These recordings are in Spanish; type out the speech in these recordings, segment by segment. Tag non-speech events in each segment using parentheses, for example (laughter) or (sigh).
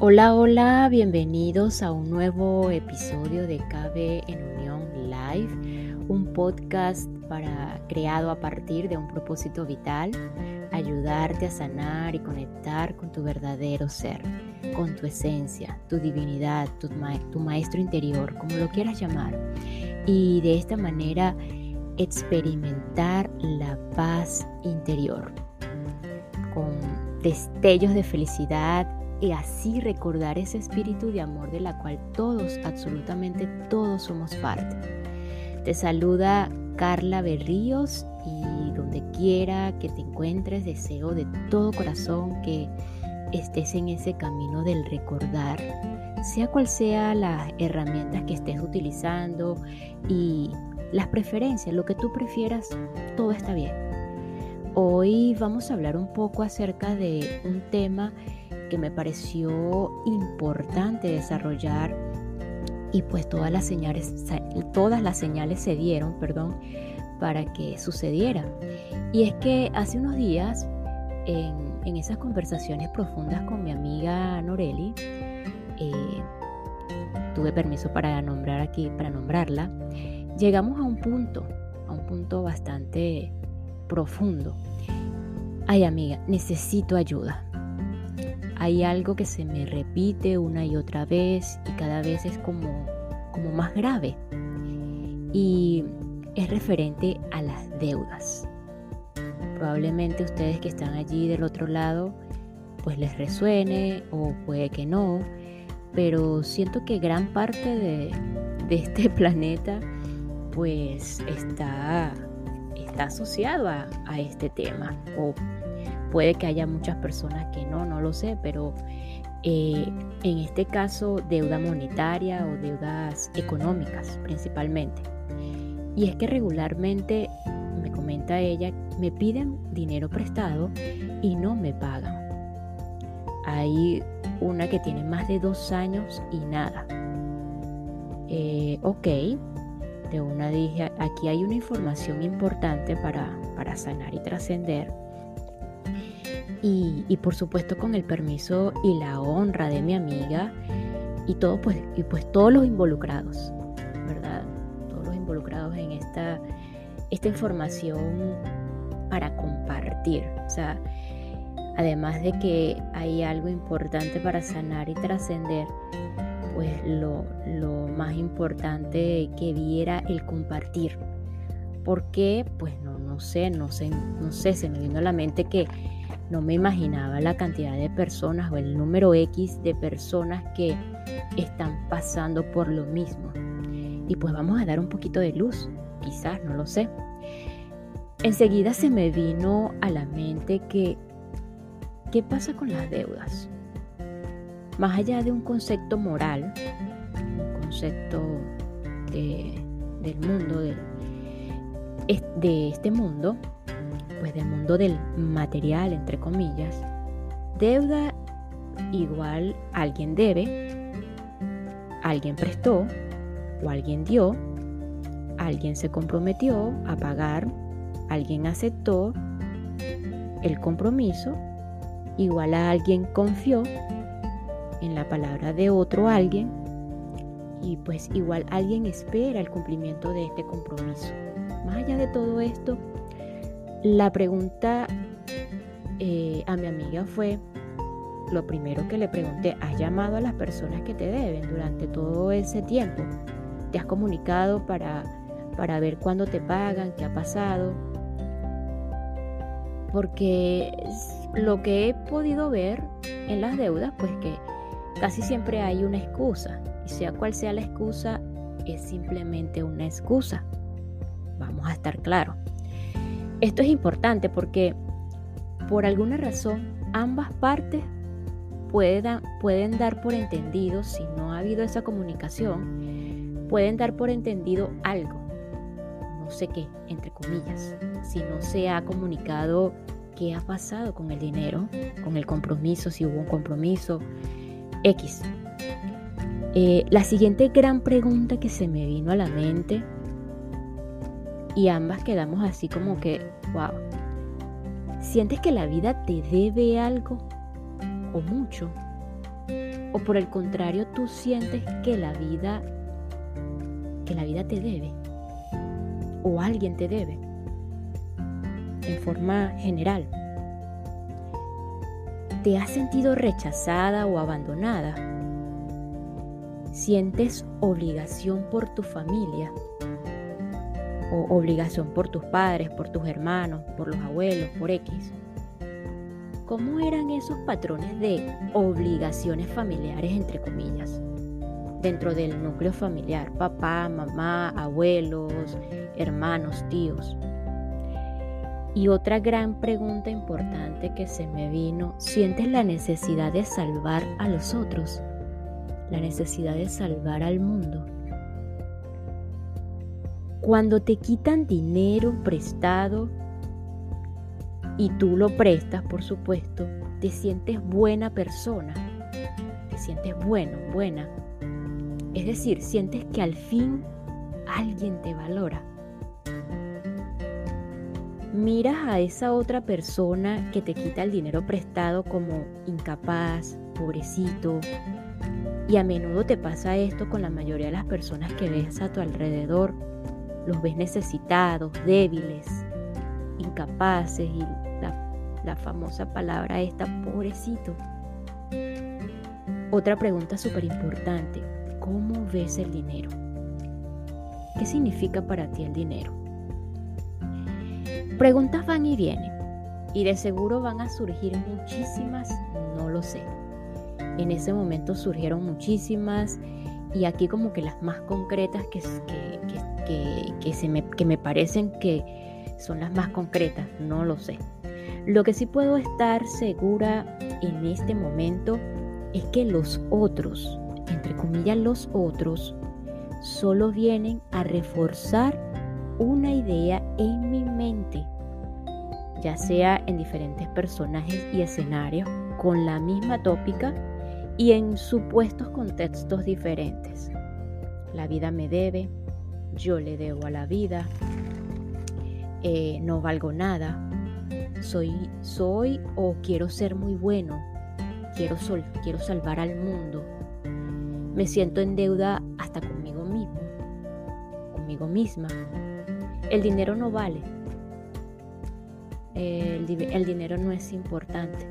Hola, hola, bienvenidos a un nuevo episodio de Cabe en Unión Live, un podcast para creado a partir de un propósito vital, ayudarte a sanar y conectar con tu verdadero ser, con tu esencia, tu divinidad, tu, maestro interior, como lo quieras llamar. Y de esta manera experimentar la paz interior con destellos de felicidad y así recordar ese espíritu de amor de la cual todos, absolutamente todos somos parte. Te saluda Carla Berríos y donde quiera que te encuentres deseo de todo corazón que estés en ese camino del recordar, sea cual sea las herramientas que estés utilizando y las preferencias, lo que tú prefieras, todo está bien. Hoy vamos a hablar un poco acerca de un tema que me pareció importante desarrollar y pues todas las señales, todas las señales se dieron, perdón, para que sucediera. Y es que hace unos días, en, esas conversaciones profundas con mi amiga Noreli, eh, tuve permiso para nombrar aquí, para nombrarla, llegamos a un punto, a un punto bastante profundo. Ay amiga, necesito ayuda hay algo que se me repite una y otra vez y cada vez es como, como más grave. Y es referente a las deudas. Probablemente ustedes que están allí del otro lado, pues les resuene o puede que no, pero siento que gran parte de, este (laughs) planeta pues está, está asociado a, a este tema Puede que haya muchas personas que no, no lo sé, pero eh, en este caso deuda monetaria o deudas económicas principalmente. Y es que regularmente, me comenta ella, me piden dinero prestado y no me pagan. Hay una que tiene más de dos años y nada. Eh, ok, de una dije, aquí hay una información importante para, para sanar y trascender y, por supuesto con el permiso y la honra de mi amiga y todo pues y pues todos los involucrados verdad todos los involucrados en esta esta información para compartir. O sea además de que hay algo importante para sanar y trascender pues lo, lo más importante que viera el compartir. Porque pues no no sé no sé no sé se me vino a la mente que no me imaginaba la cantidad de personas o el número X de personas que están pasando por lo mismo. Y pues vamos a dar un poquito de luz, quizás, no lo sé. Enseguida se me vino a la mente que, ¿qué pasa con las deudas? Más allá de un concepto moral, un concepto del mundo, de, de este mundo, pues del mundo del material, entre comillas, deuda igual alguien debe, alguien prestó o alguien dio, alguien se comprometió a pagar, alguien aceptó el compromiso, igual a alguien confió en la palabra de otro alguien y pues igual alguien espera el cumplimiento de este compromiso. Más allá de todo esto, la pregunta eh, a mi amiga fue, lo primero que le pregunté, ¿has llamado a las personas que te deben durante todo ese tiempo? ¿Te has comunicado para, para ver cuándo te pagan, qué ha pasado? Porque lo que he podido ver en las deudas, pues que casi siempre hay una excusa. Y sea cual sea la excusa, es simplemente una excusa. Vamos a estar claros. Esto es importante porque por alguna razón ambas partes pueden, pueden dar por entendido, si no ha habido esa comunicación, pueden dar por entendido algo, no sé qué, entre comillas, si no se ha comunicado qué ha pasado con el dinero, con el compromiso, si hubo un compromiso, X. Eh, la siguiente gran pregunta que se me vino a la mente y ambas quedamos así como que, wow. ¿Sientes que la vida te debe algo o mucho? O por el contrario, tú sientes que la vida que la vida te debe o alguien te debe en forma general. ¿Te has sentido rechazada o abandonada? ¿Sientes obligación por tu familia? ¿O obligación por tus padres, por tus hermanos, por los abuelos, por X? ¿Cómo eran esos patrones de obligaciones familiares, entre comillas? Dentro del núcleo familiar, papá, mamá, abuelos, hermanos, tíos. Y otra gran pregunta importante que se me vino, ¿sientes la necesidad de salvar a los otros? La necesidad de salvar al mundo. Cuando te quitan dinero prestado y tú lo prestas, por supuesto, te sientes buena persona. Te sientes bueno, buena. Es decir, sientes que al fin alguien te valora miras a esa otra persona que te quita el dinero prestado como incapaz, pobrecito. Y a menudo te pasa esto con la mayoría de las personas que ves a tu alrededor. Los ves necesitados, débiles, incapaces y la, famosa palabra esta, pobrecito. Otra pregunta súper importante, ¿cómo ves el dinero? ¿Qué significa para ti el dinero? Preguntas van y vienen y de seguro van a surgir muchísimas, no lo sé. En ese momento surgieron muchísimas y aquí como que las más concretas que, que, se me, que me parecen que son las más concretas, no lo sé. Lo que sí puedo estar segura en este momento es que los otros, entre comillas los otros, solo vienen a reforzar una idea en mi mente, ya sea en diferentes personajes y escenarios con la misma tópica y en supuestos contextos diferentes. La vida me debe, yo le debo a la vida, eh, no valgo nada, soy, soy o quiero ser muy bueno, quiero, sol, quiero salvar al mundo, me siento en deuda hasta conmigo mismo, conmigo misma, el dinero no vale. El, dinero no es importante.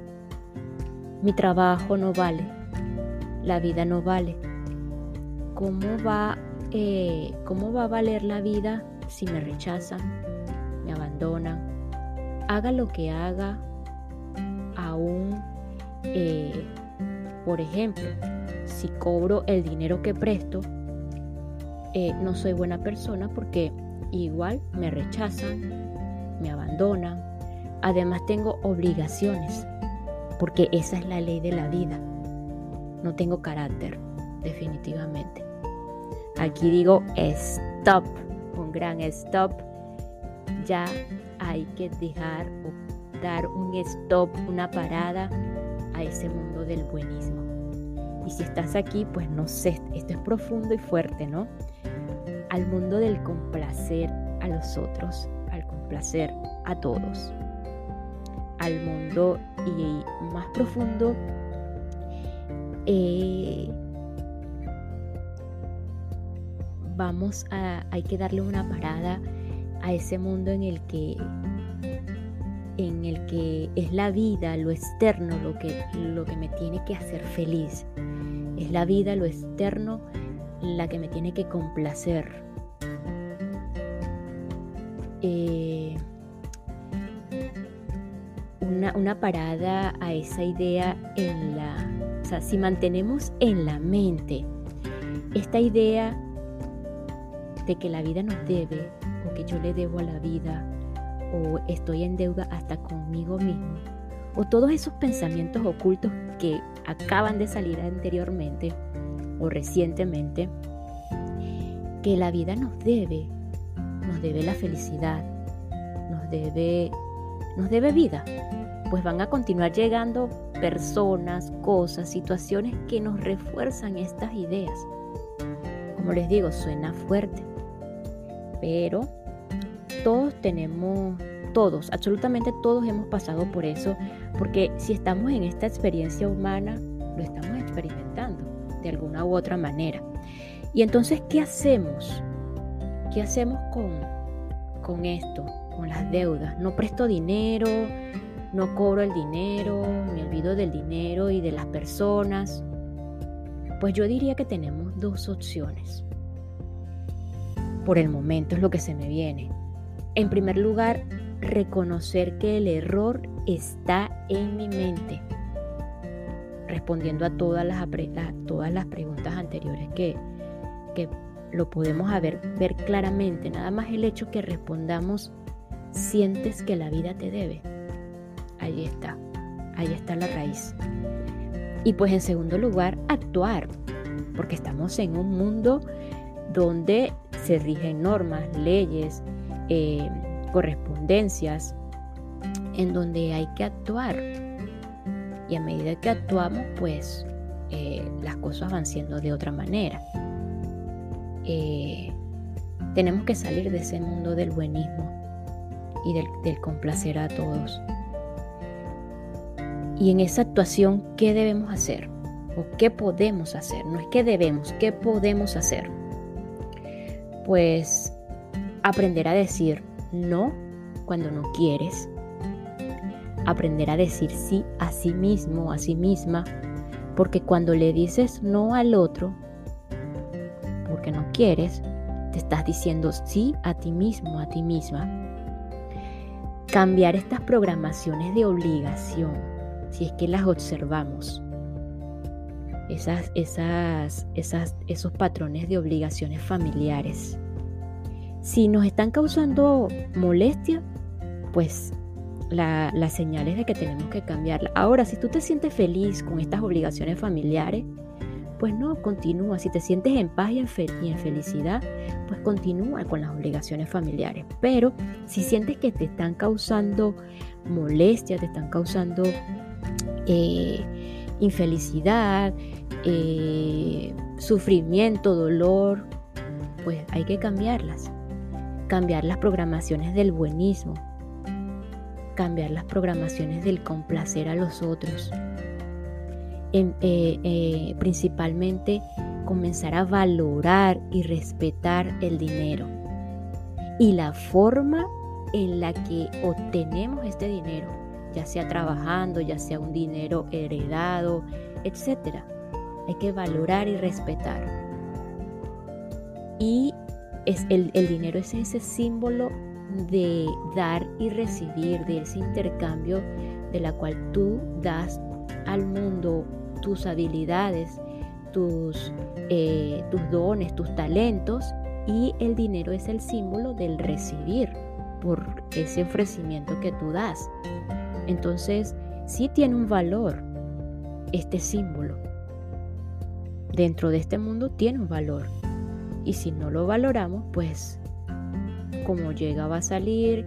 Mi trabajo no vale. La vida no vale. ¿Cómo va, eh, ¿Cómo va a valer la vida si me rechazan, me abandonan? Haga lo que haga, aún, eh, por ejemplo, si cobro el dinero que presto, eh, no soy buena persona porque igual me rechazan, me abandonan. Además tengo obligaciones, porque esa es la ley de la vida. No tengo carácter, definitivamente. Aquí digo stop, un gran stop. Ya hay que dejar o dar un stop, una parada a ese mundo del buenismo. Y si estás aquí, pues no sé, esto es profundo y fuerte, ¿no? al mundo del complacer a los otros, al complacer a todos, al mundo y más profundo eh, vamos a hay que darle una parada a ese mundo en el que en el que es la vida, lo externo, lo que, lo que me tiene que hacer feliz. Es la vida, lo externo, la que me tiene que complacer. Eh, una, una, parada a esa idea en la... O sea, si mantenemos en la mente esta idea de que la vida nos debe, o que yo le debo a la vida, o estoy en deuda hasta conmigo mismo, o todos esos pensamientos ocultos que acaban de salir anteriormente, o recientemente, que la vida nos debe, nos debe la felicidad, nos debe, nos debe vida, pues van a continuar llegando personas, cosas, situaciones que nos refuerzan estas ideas. Como les digo, suena fuerte, pero todos tenemos, todos, absolutamente todos hemos pasado por eso, porque si estamos en esta experiencia humana, lo estamos experimentando de alguna u otra manera. Y entonces, ¿qué hacemos? ¿Qué hacemos con, con esto, con las deudas? No presto dinero, no cobro el dinero, me olvido del dinero y de las personas. Pues yo diría que tenemos dos opciones. Por el momento es lo que se me viene. En primer lugar, reconocer que el error está en mi mente, respondiendo a todas las, todas las preguntas anteriores que, que lo podemos ver, ver claramente. Nada más el hecho que respondamos, sientes que la vida te debe. Ahí está, ahí está la raíz. Y pues en segundo lugar, actuar, porque estamos en un mundo donde se rigen normas, leyes, eh, correspondencias, en donde hay que actuar. Y a medida que actuamos, pues eh, las cosas van siendo de otra manera. Eh, tenemos que salir de ese mundo del buenismo y del, complacer a todos. Y en esa actuación, ¿qué debemos hacer? ¿O qué podemos hacer? No es que debemos, ¿qué podemos hacer? Pues aprender a decir no cuando no quieres. Aprender a decir sí a sí mismo, a sí misma, porque cuando le dices no al otro, porque no quieres, te estás diciendo sí a ti mismo, a ti misma. Cambiar estas programaciones de obligación, si es que las observamos. Esas, esos patrones de obligaciones familiares. Si nos están causando molestia, pues la, las señales de que tenemos que cambiarla. Ahora, si tú te sientes feliz con estas obligaciones familiares, pues no, continúa. Si te sientes en paz y en, felicidad, pues continúa con las obligaciones familiares. Pero si sientes que te están causando molestia, te están causando eh, infelicidad, eh, sufrimiento, dolor, pues hay que cambiarlas. Cambiar las programaciones del buenismo, cambiar las programaciones del complacer a los otros. Eh, eh, principalmente comenzar a valorar y respetar el dinero. Y la forma en la que obtenemos este dinero, ya sea trabajando, ya sea un dinero heredado, etc. Hay que valorar y respetar. Y es el, dinero es ese símbolo de dar y recibir, de ese intercambio de la cual tú das al mundo tus habilidades, tus, eh, tus dones, tus talentos y el dinero es el símbolo del recibir por ese ofrecimiento que tú das. Entonces, sí tiene un valor este símbolo. Dentro de este mundo tiene un valor. Y si no lo valoramos, pues como llega va a salir,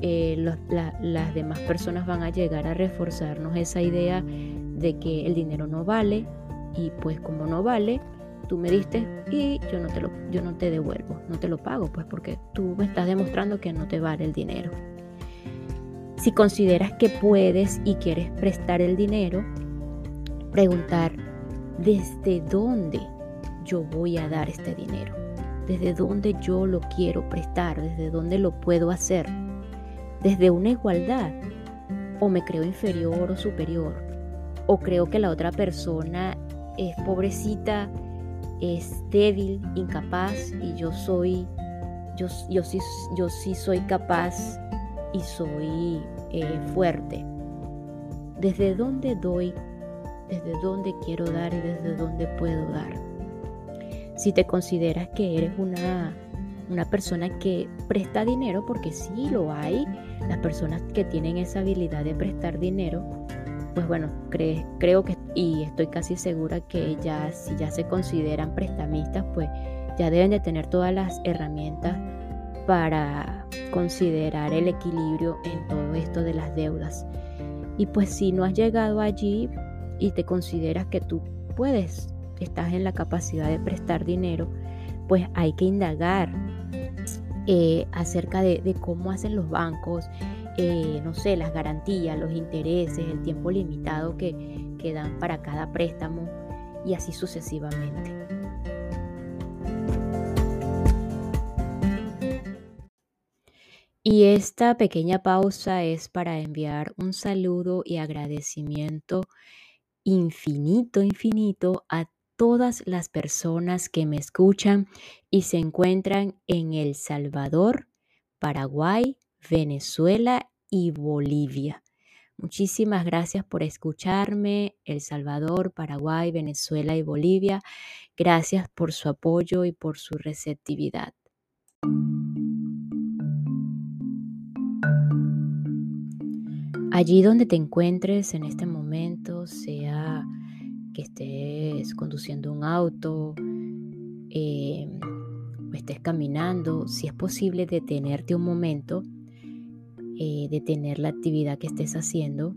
eh, las demás personas van a llegar a reforzarnos esa idea de que el dinero no vale y pues como no vale, tú me diste y yo no te lo yo no te devuelvo, no te lo pago, pues porque tú me estás demostrando que no te vale el dinero. Si consideras que puedes y quieres prestar el dinero, preguntar desde dónde yo voy a dar este dinero, desde dónde yo lo quiero prestar, desde dónde lo puedo hacer, desde una igualdad o me creo inferior o superior o creo que la otra persona es pobrecita, es débil, incapaz y yo soy, yo, yo, sí, yo sí soy capaz y soy eh, fuerte. ¿Desde dónde doy? ¿Desde dónde quiero dar y desde dónde puedo dar? Si te consideras que eres una, una persona que presta dinero, porque sí lo hay, las personas que tienen esa habilidad de prestar dinero, pues bueno, creo que y estoy casi segura que ya si ya se consideran prestamistas, pues ya deben de tener todas las herramientas para considerar el equilibrio en todo esto de las deudas. Y pues si no has llegado allí y te consideras que tú puedes, estás en la capacidad de prestar dinero, pues hay que indagar eh, acerca de, cómo hacen los bancos, eh, no sé, las garantías, los intereses, el tiempo limitado que, que dan para cada préstamo, y así sucesivamente. Y esta pequeña pausa es para enviar un saludo y agradecimiento infinito, infinito a todas las personas que me escuchan y se encuentran en El Salvador, Paraguay, Venezuela y Bolivia. Muchísimas gracias por escucharme, El Salvador, Paraguay, Venezuela y Bolivia. Gracias por su apoyo y por su receptividad. Allí donde te encuentres en este momento, sea que estés conduciendo un auto eh, o estés caminando, si es posible detenerte un momento eh, detener la actividad que estés haciendo,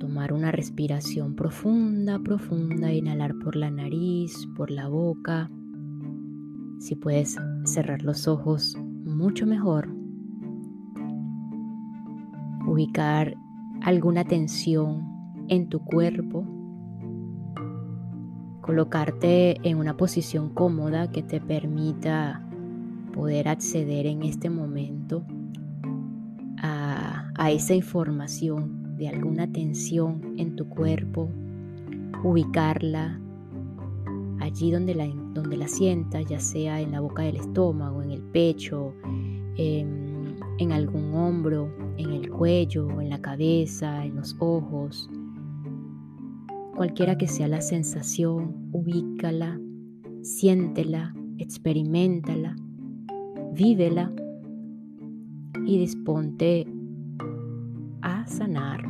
tomar una respiración profunda, profunda, inhalar por la nariz, por la boca. Si puedes cerrar los ojos, mucho mejor. Ubicar alguna tensión en tu cuerpo. Colocarte en una posición cómoda que te permita poder acceder en este momento a, esa información de alguna tensión en tu cuerpo, ubicarla allí donde la, donde la sientas, ya sea en la boca del estómago, en el pecho, en, en algún hombro, en el cuello, en la cabeza, en los ojos. Cualquiera que sea la sensación, ubícala, siéntela, experimentala, vívela y disponte a sanar.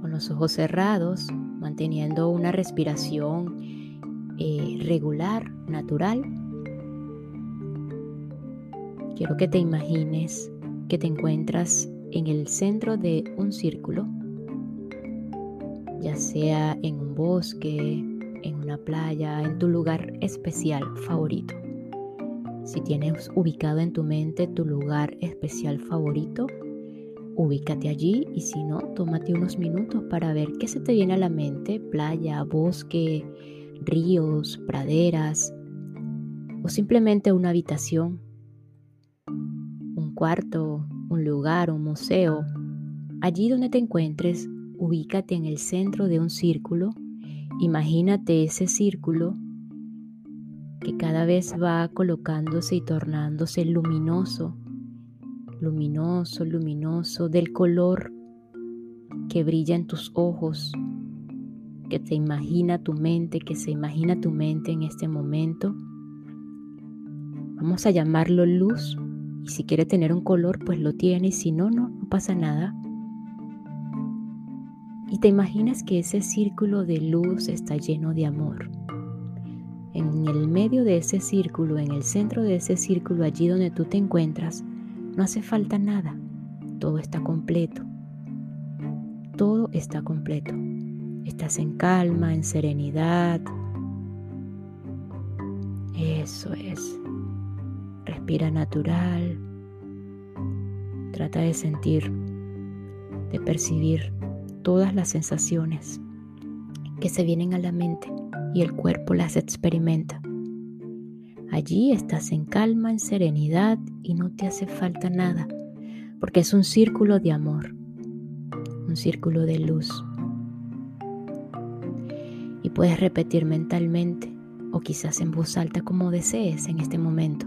Con los ojos cerrados, manteniendo una respiración eh, regular, natural, quiero que te imagines que te encuentras en el centro de un círculo, ya sea en un bosque, en una playa, en tu lugar especial favorito. Si tienes ubicado en tu mente tu lugar especial favorito, ubícate allí y si no, tómate unos minutos para ver qué se te viene a la mente, playa, bosque, ríos, praderas o simplemente una habitación, cuarto, un lugar, un museo. Allí donde te encuentres, ubícate en el centro de un círculo Imagínate ese círculo que cada vez va colocándose y tornándose luminoso, luminoso, luminoso, del color que brilla en tus ojos, que te imagina tu mente, que se imagina tu mente en este momento. Vamos a llamarlo luz y si quiere tener un color, pues lo tiene y si no, no, no pasa nada. Y te imaginas que ese círculo de luz está lleno de amor. En el medio de ese círculo, en el centro de ese círculo, allí donde tú te encuentras, no hace falta nada. Todo está completo. Todo está completo. Estás en calma, en serenidad. Eso es. Respira natural. Trata de sentir, de percibir todas las sensaciones que se vienen a la mente y el cuerpo las experimenta. Allí estás en calma, en serenidad y no te hace falta nada, porque es un círculo de amor, un círculo de luz. Y puedes repetir mentalmente o quizás en voz alta como desees en este momento.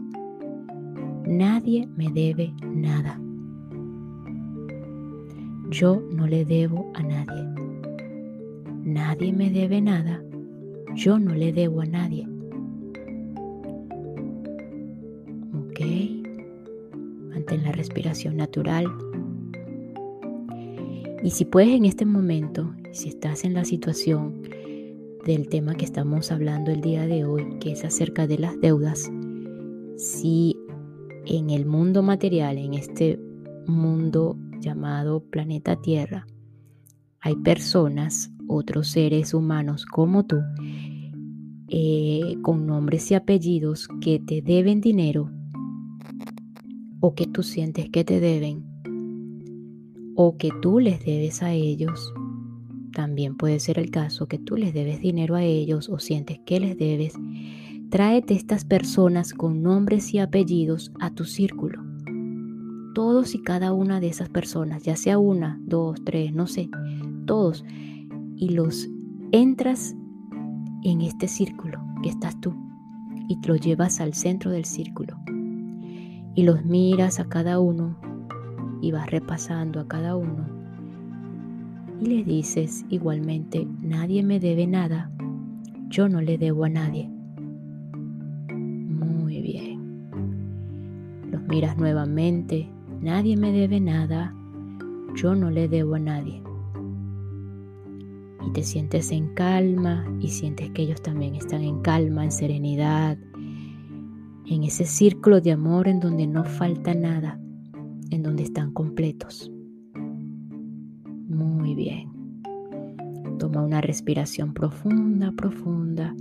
Nadie me debe nada. Yo no le debo a nadie. Nadie me debe nada. Yo no le debo a nadie. Ok. Mantén la respiración natural. Y si puedes en este momento, si estás en la situación del tema que estamos hablando el día de hoy, que es acerca de las deudas, si en el mundo material, en este mundo llamado planeta Tierra, hay personas, otros seres humanos como tú, eh, con nombres y apellidos que te deben dinero o que tú sientes que te deben o que tú les debes a ellos. También puede ser el caso que tú les debes dinero a ellos o sientes que les debes. Tráete estas personas con nombres y apellidos a tu círculo. Todos y cada una de esas personas, ya sea una, dos, tres, no sé, todos. Y los entras en este círculo que estás tú y te lo llevas al centro del círculo. Y los miras a cada uno y vas repasando a cada uno. Y le dices igualmente, nadie me debe nada, yo no le debo a nadie. Miras nuevamente, nadie me debe nada, yo no le debo a nadie. Y te sientes en calma y sientes que ellos también están en calma, en serenidad, en ese círculo de amor en donde no falta nada en donde están completos. Muy bien. Toma una respiración profunda, profunda.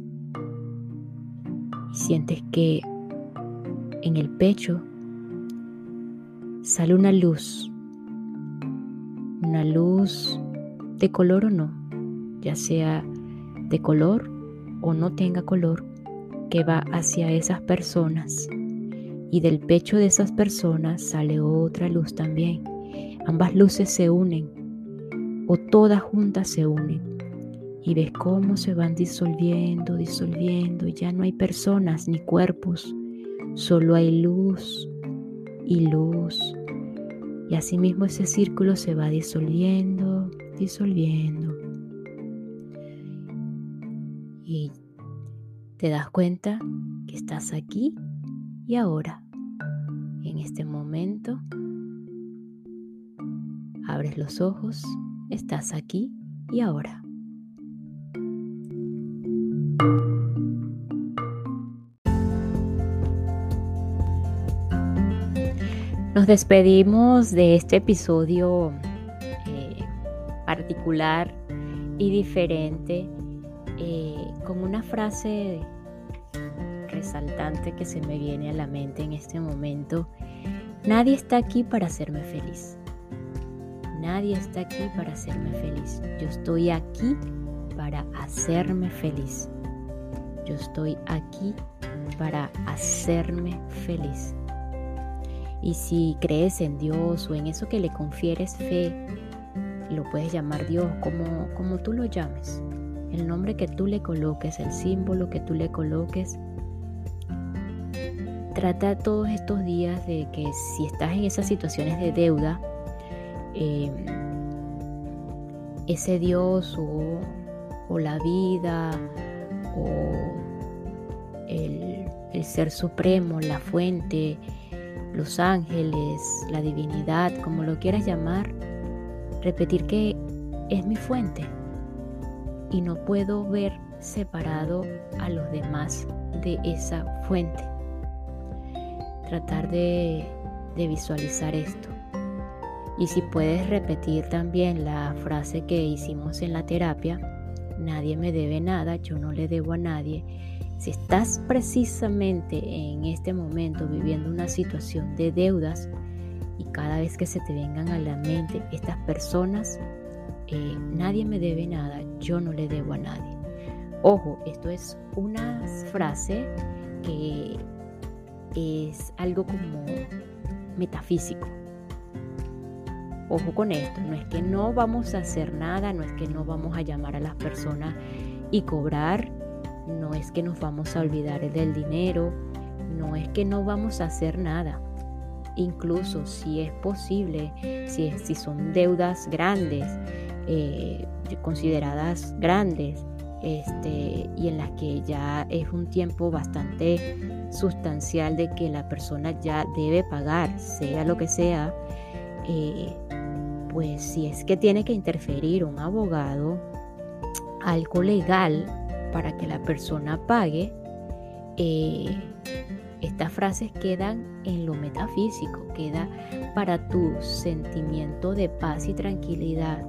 Y sientes que en el pecho sale una luz. Una luz de color o no, ya sea de color o no tenga color, que va hacia esas personas y del pecho de esas personas sale otra luz también. Ambas luces se unen o todas juntas se unen y ves cómo se van disolviendo, disolviendo ya no hay personas ni cuerpos, solo hay luz y luz. Y asimismo ese círculo se va disolviendo, disolviendo. Y te das cuenta que estás aquí y ahora, en este momento, abres los ojos, estás aquí y ahora. Nos despedimos de este episodio eh, particular y diferente eh, con una frase resaltante que se me viene a la mente en este momento. Nadie está aquí para hacerme feliz. Nadie está aquí para hacerme feliz. Yo estoy aquí para hacerme feliz. Yo estoy aquí para hacerme feliz. Y si crees en Dios o en eso que le confieres fe, lo puedes llamar Dios como, como tú lo llames. El nombre que tú le coloques, el símbolo que tú le coloques, Trata todos estos días de que si estás en esas situaciones de deuda, em, ese Dios o, la vida o el, el ser supremo, la fuente, los ángeles, la divinidad, como lo quieras llamar, repetir que es mi fuente y no puedo ver separado a los demás de esa fuente tratar de, visualizar esto. Y si puedes repetir también la frase que hicimos en la terapia, nadie me debe nada, yo no le debo a nadie. Si estás precisamente en este momento viviendo una situación de deudas y cada vez que se te vengan a la mente estas personas, eh, nadie me debe nada, yo no le debo a nadie. Ojo, esto es una frase que es algo como metafísico. Ojo con esto, no es que no vamos a hacer nada, no es que no vamos a llamar a las personas y cobrar, no es que nos vamos a olvidar del dinero, no es que no vamos a hacer nada. Incluso si es posible, si, si son deudas grandes, eh, consideradas grandes, este, y en las que ya es un tiempo bastante sustancial de que la persona ya debe pagar, sea lo que sea, eh, pues si es que tiene que interferir un abogado, algo legal para que la persona pague, eh, estas frases quedan en lo metafísico, queda para tu sentimiento de paz y tranquilidad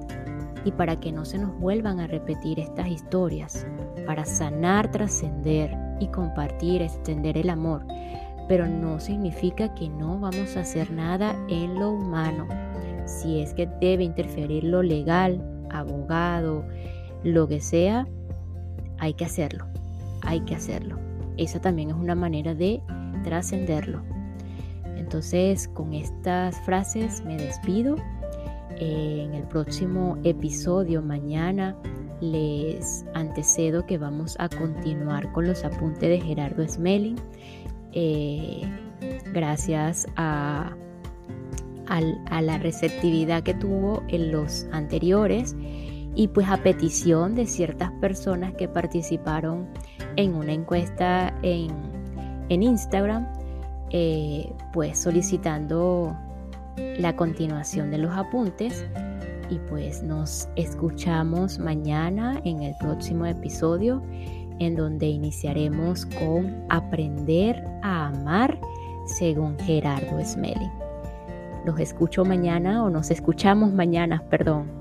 y para que no se nos vuelvan a repetir estas historias, para sanar, trascender y compartir, extender el amor. Pero no significa que no vamos a hacer nada en lo humano. si es que debe interferir lo legal, abogado, lo que sea, hay que hacerlo, hay que hacerlo. Esa también es una manera de trascenderlo. Entonces, con estas frases me despido. en el próximo episodio, mañana, les antecedo que vamos a continuar con los apuntes de Gerardo Smelling. Eh, gracias a, a, la receptividad que tuvo en los anteriores y pues a petición de ciertas personas que participaron en una encuesta en, en Instagram, eh, pues solicitando la continuación de los apuntes y pues nos escuchamos mañana en el próximo episodio en donde iniciaremos con aprender a amar según Gerardo Smelling. Los escucho mañana o nos escuchamos mañana, perdón.